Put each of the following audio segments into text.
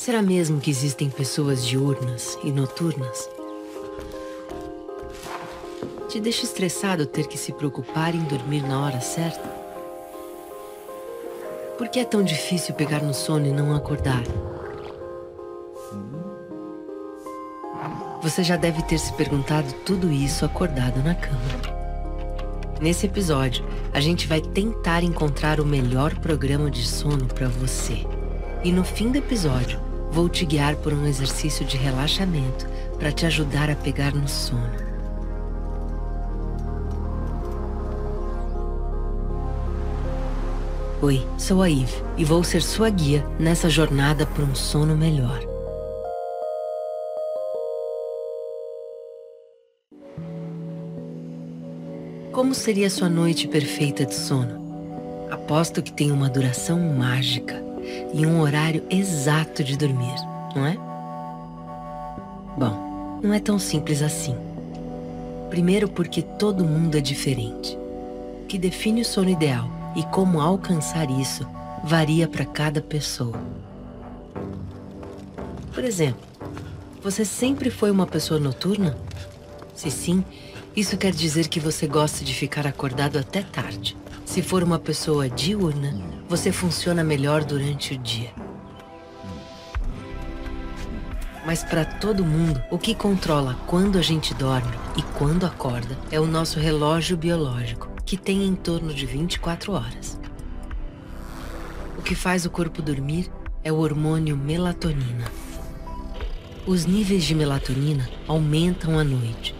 Será mesmo que existem pessoas diurnas e noturnas? Te deixa estressado ter que se preocupar em dormir na hora certa? Por que é tão difícil pegar no sono e não acordar? Você já deve ter se perguntado tudo isso acordado na cama. Nesse episódio, a gente vai tentar encontrar o melhor programa de sono para você. E no fim do episódio, vou te guiar por um exercício de relaxamento para te ajudar a pegar no sono. Oi, sou a Eve e vou ser sua guia nessa jornada por um sono melhor. Como seria sua noite perfeita de sono? Aposto que tem uma duração mágica e um horário exato de dormir, não é? Bom, não é tão simples assim. Primeiro, porque todo mundo é diferente. O que define o sono ideal e como alcançar isso varia para cada pessoa. Por exemplo, você sempre foi uma pessoa noturna? Se sim, isso quer dizer que você gosta de ficar acordado até tarde. Se for uma pessoa diurna, você funciona melhor durante o dia. Mas para todo mundo, o que controla quando a gente dorme e quando acorda é o nosso relógio biológico que tem em torno de 24 horas. O que faz o corpo dormir é o hormônio melatonina. Os níveis de melatonina aumentam à noite.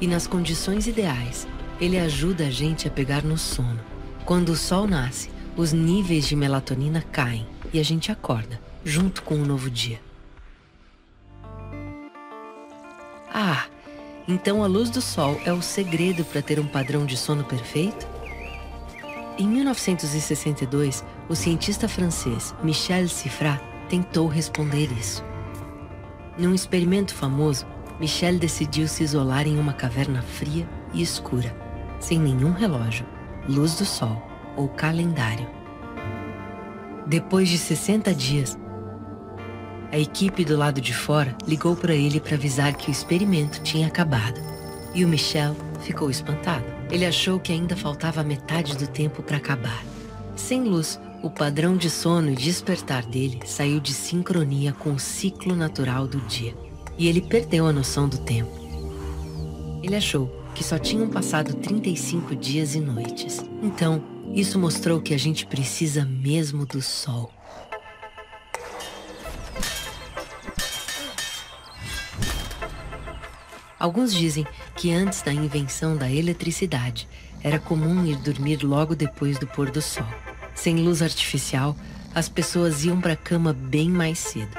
E nas condições ideais, ele ajuda a gente a pegar no sono. Quando o sol nasce, os níveis de melatonina caem e a gente acorda, junto com o novo dia. Ah, então a luz do sol é o segredo para ter um padrão de sono perfeito? Em 1962, o cientista francês Michel Siffrat tentou responder isso. Num experimento famoso, Michel decidiu se isolar em uma caverna fria e escura, sem nenhum relógio, luz do sol ou calendário. Depois de 60 dias, a equipe do lado de fora ligou para ele para avisar que o experimento tinha acabado. E o Michel ficou espantado. Ele achou que ainda faltava metade do tempo para acabar. Sem luz, o padrão de sono e despertar dele saiu de sincronia com o ciclo natural do dia. E ele perdeu a noção do tempo. Ele achou que só tinham passado 35 dias e noites. Então, isso mostrou que a gente precisa mesmo do sol. Alguns dizem que antes da invenção da eletricidade, era comum ir dormir logo depois do pôr do sol. Sem luz artificial, as pessoas iam para a cama bem mais cedo.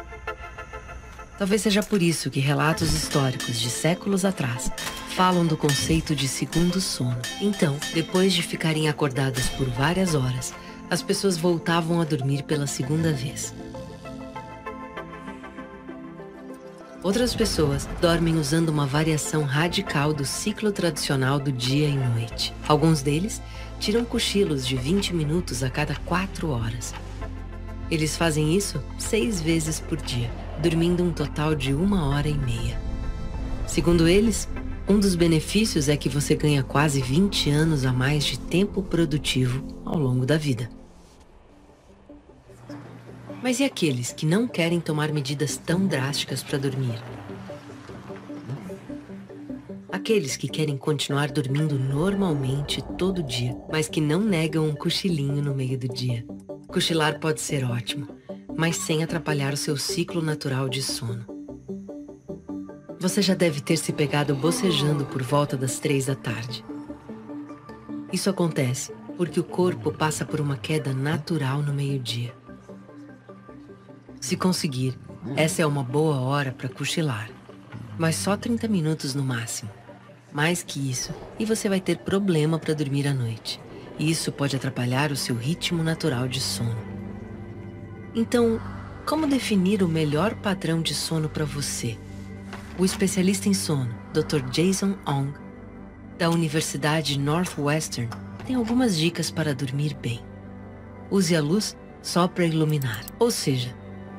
Talvez seja por isso que relatos históricos de séculos atrás falam do conceito de segundo sono. Então, depois de ficarem acordadas por várias horas, as pessoas voltavam a dormir pela segunda vez. Outras pessoas dormem usando uma variação radical do ciclo tradicional do dia e noite. Alguns deles tiram cochilos de 20 minutos a cada 4 horas. Eles fazem isso seis vezes por dia, dormindo um total de uma hora e meia. Segundo eles, um dos benefícios é que você ganha quase 20 anos a mais de tempo produtivo ao longo da vida. Mas e aqueles que não querem tomar medidas tão drásticas para dormir? Aqueles que querem continuar dormindo normalmente todo dia, mas que não negam um cochilinho no meio do dia. Cochilar pode ser ótimo, mas sem atrapalhar o seu ciclo natural de sono. Você já deve ter se pegado bocejando por volta das três da tarde. Isso acontece porque o corpo passa por uma queda natural no meio-dia. Se conseguir, essa é uma boa hora para cochilar. Mas só 30 minutos no máximo. Mais que isso, e você vai ter problema para dormir à noite. E isso pode atrapalhar o seu ritmo natural de sono. Então, como definir o melhor padrão de sono para você? O especialista em sono, Dr. Jason Ong, da Universidade Northwestern, tem algumas dicas para dormir bem. Use a luz só para iluminar, ou seja,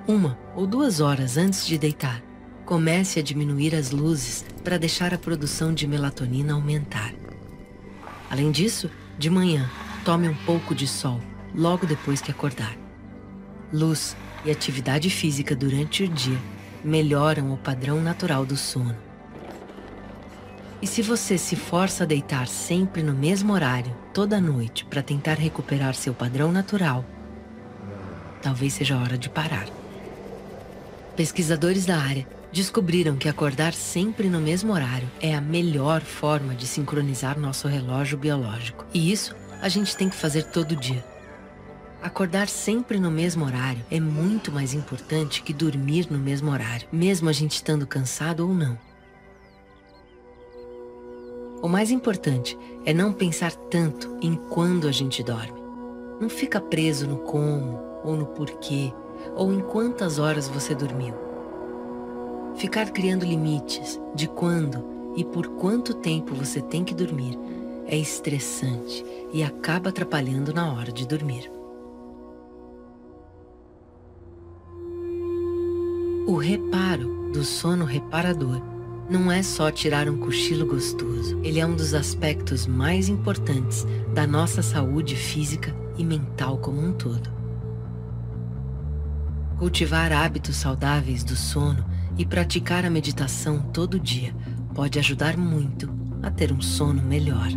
Uma ou duas horas antes de deitar, comece a diminuir as luzes para deixar a produção de melatonina aumentar. Além disso, de manhã, tome um pouco de sol logo depois que acordar. Luz e atividade física durante o dia melhoram o padrão natural do sono. E se você se força a deitar sempre no mesmo horário, toda noite, para tentar recuperar seu padrão natural, talvez seja hora de parar. Pesquisadores da área descobriram que acordar sempre no mesmo horário é a melhor forma de sincronizar nosso relógio biológico. E isso a gente tem que fazer todo dia. Acordar sempre no mesmo horário é muito mais importante que dormir no mesmo horário, mesmo a gente estando cansado ou não. O mais importante é não pensar tanto em quando a gente dorme. Não fica preso no como ou no porquê ou em quantas horas você dormiu. Ficar criando limites de quando e por quanto tempo você tem que dormir é estressante e acaba atrapalhando na hora de dormir. O reparo do sono reparador não é só tirar um cochilo gostoso. Ele é um dos aspectos mais importantes da nossa saúde física e mental como um todo. Cultivar hábitos saudáveis do sono e praticar a meditação todo dia pode ajudar muito a ter um sono melhor.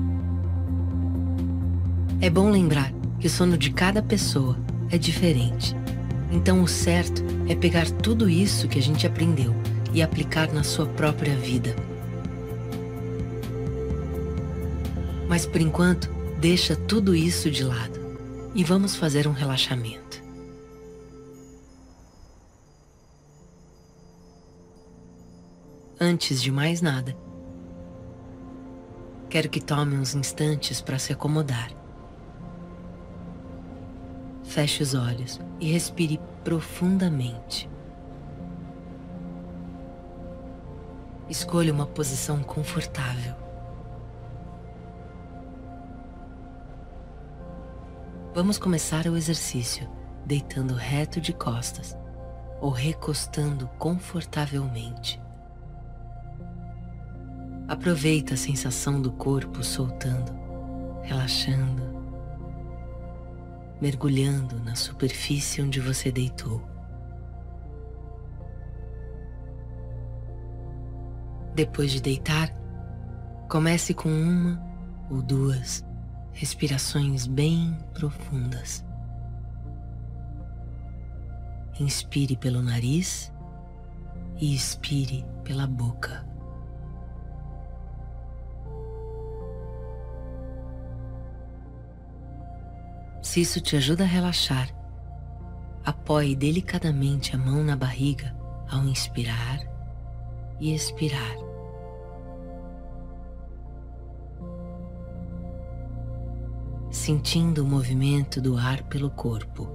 É bom lembrar que o sono de cada pessoa é diferente. Então o certo é pegar tudo isso que a gente aprendeu e aplicar na sua própria vida. Mas por enquanto, deixa tudo isso de lado e vamos fazer um relaxamento. Antes de mais nada, quero que tome uns instantes para se acomodar. Feche os olhos e respire profundamente. Escolha uma posição confortável. Vamos começar o exercício deitando reto de costas ou recostando confortavelmente. Aproveita a sensação do corpo soltando, relaxando, mergulhando na superfície onde você deitou. Depois de deitar, comece com uma ou duas respirações bem profundas. Inspire pelo nariz e expire pela boca. Se isso te ajuda a relaxar, apoie delicadamente a mão na barriga ao inspirar e expirar. Sentindo o movimento do ar pelo corpo.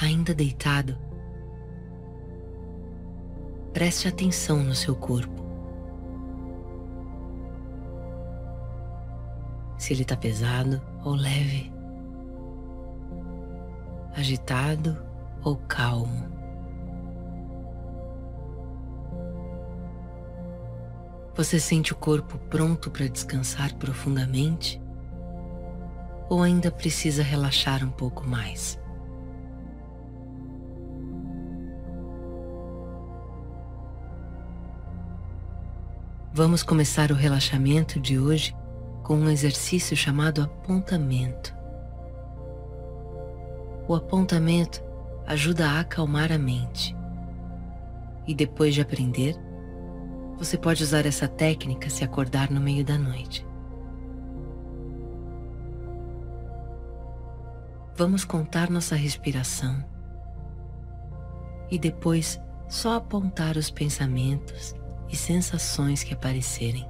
Ainda deitado, preste atenção no seu corpo. Se ele está pesado ou leve agitado ou calmo. Você sente o corpo pronto para descansar profundamente? Ou ainda precisa relaxar um pouco mais? Vamos começar o relaxamento de hoje com um exercício chamado apontamento. O apontamento ajuda a acalmar a mente. E depois de aprender, você pode usar essa técnica se acordar no meio da noite. Vamos contar nossa respiração e depois só apontar os pensamentos e sensações que aparecerem.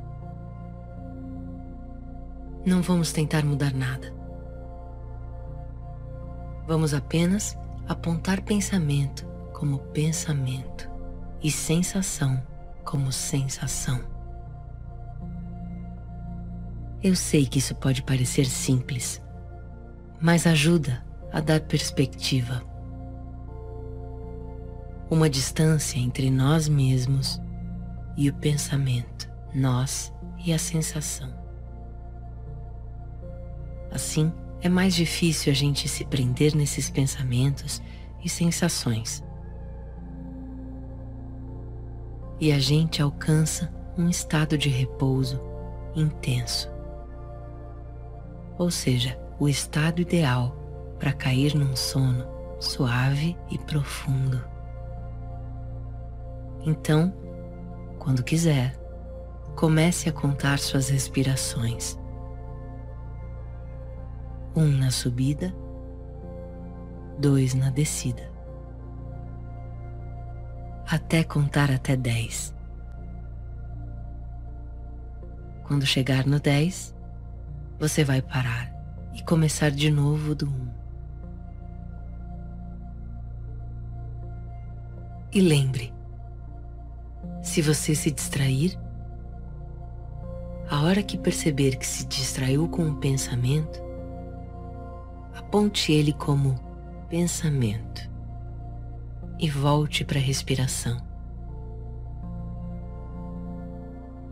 Não vamos tentar mudar nada. Vamos apenas apontar pensamento como pensamento e sensação como sensação. Eu sei que isso pode parecer simples, mas ajuda a dar perspectiva. Uma distância entre nós mesmos e o pensamento, nós e a sensação. Assim, é mais difícil a gente se prender nesses pensamentos e sensações. E a gente alcança um estado de repouso intenso. Ou seja, o estado ideal para cair num sono suave e profundo. Então, quando quiser, comece a contar suas respirações. Um na subida, dois na descida. Até contar até dez. Quando chegar no dez, você vai parar e começar de novo do um. E lembre, se você se distrair, a hora que perceber que se distraiu com um pensamento, aponte ele como pensamento e volte para a respiração.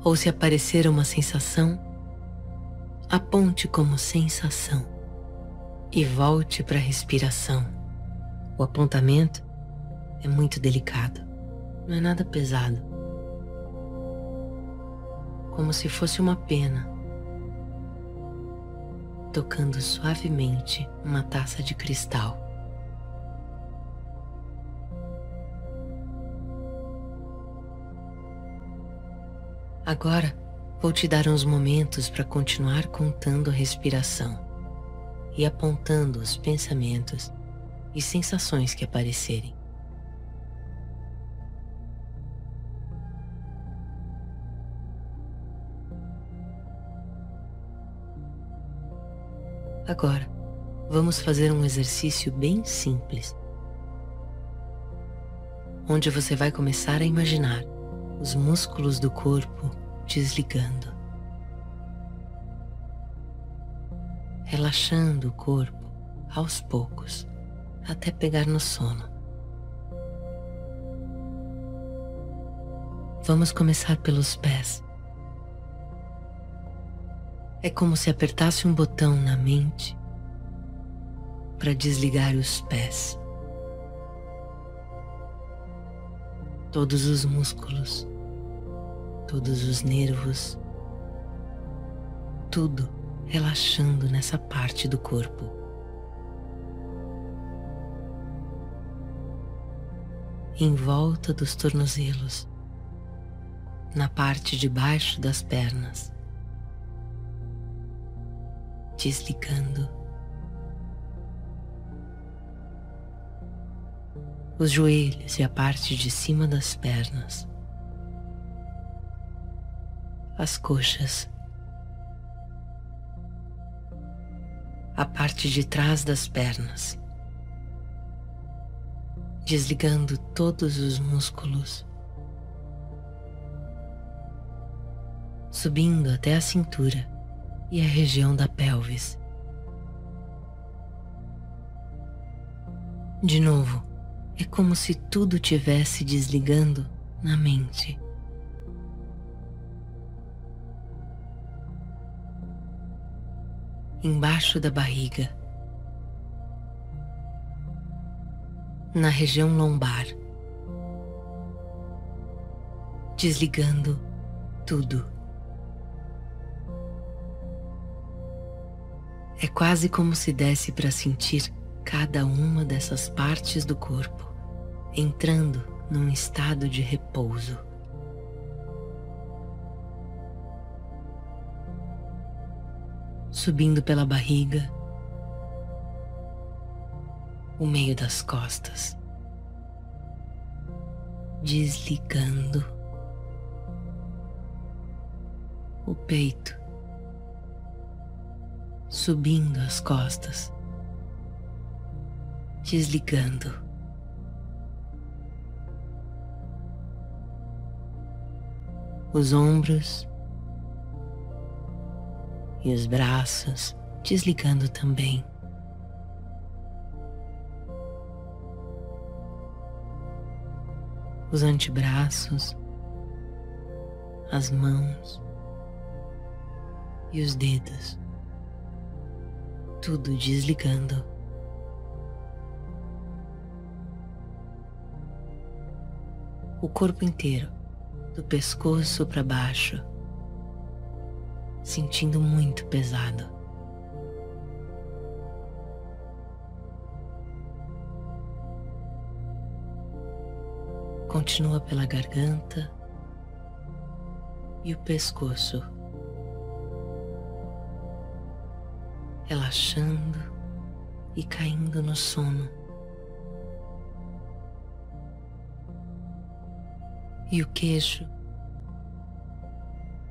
Ou se aparecer uma sensação, aponte como sensação e volte para a respiração. O apontamento é muito delicado, não é nada pesado como se fosse uma pena, tocando suavemente uma taça de cristal. Agora vou te dar uns momentos para continuar contando a respiração e apontando os pensamentos e sensações que aparecerem. Agora, vamos fazer um exercício bem simples, onde você vai começar a imaginar os músculos do corpo desligando, relaxando o corpo aos poucos até pegar no sono. Vamos começar pelos pés. É como se apertasse um botão na mente para desligar os pés. Todos os músculos, todos os nervos, tudo relaxando nessa parte do corpo. Em volta dos tornozelos, na parte de baixo das pernas desligando. Os joelhos e a parte de cima das pernas, as coxas, a parte de trás das pernas, desligando todos os músculos, subindo até a cintura e a região da pelvis. De novo, é como se tudo tivesse desligando na mente. Embaixo da barriga, na região lombar, desligando tudo. É quase como se desse para sentir cada uma dessas partes do corpo entrando num estado de repouso. Subindo pela barriga, o meio das costas, desligando o peito subindo as costas, desligando. Os ombros e os braços desligando também. Os antebraços, as mãos e os dedos, tudo desligando. O corpo inteiro, do pescoço para baixo sentindo muito pesado. Continua pela garganta e o pescoço, relaxando e caindo no sono. E o queixo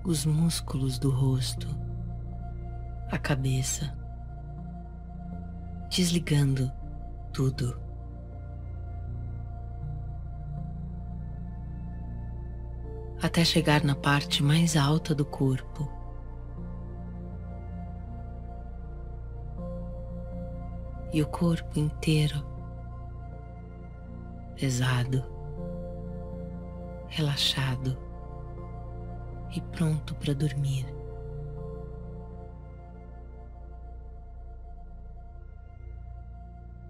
os músculos do rosto, a cabeça, desligando tudo. Até chegar na parte mais alta do corpo. E o corpo inteiro pesado, relaxado e pronto para dormir.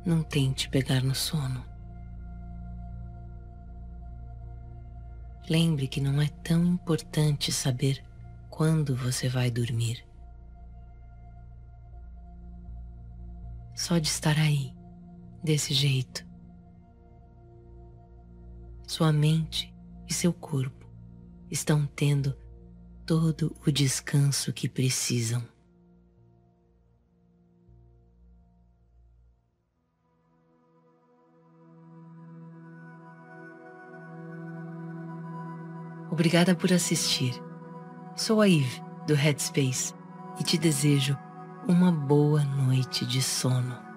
Não tente pegar no sono. Lembre que não é tão importante saber quando você vai dormir. Só de estar aí, desse jeito, sua mente e seu corpo estão tendo todo o descanso que precisam. Obrigada por assistir. Sou a Eve, do Headspace, e te desejo uma boa noite de sono.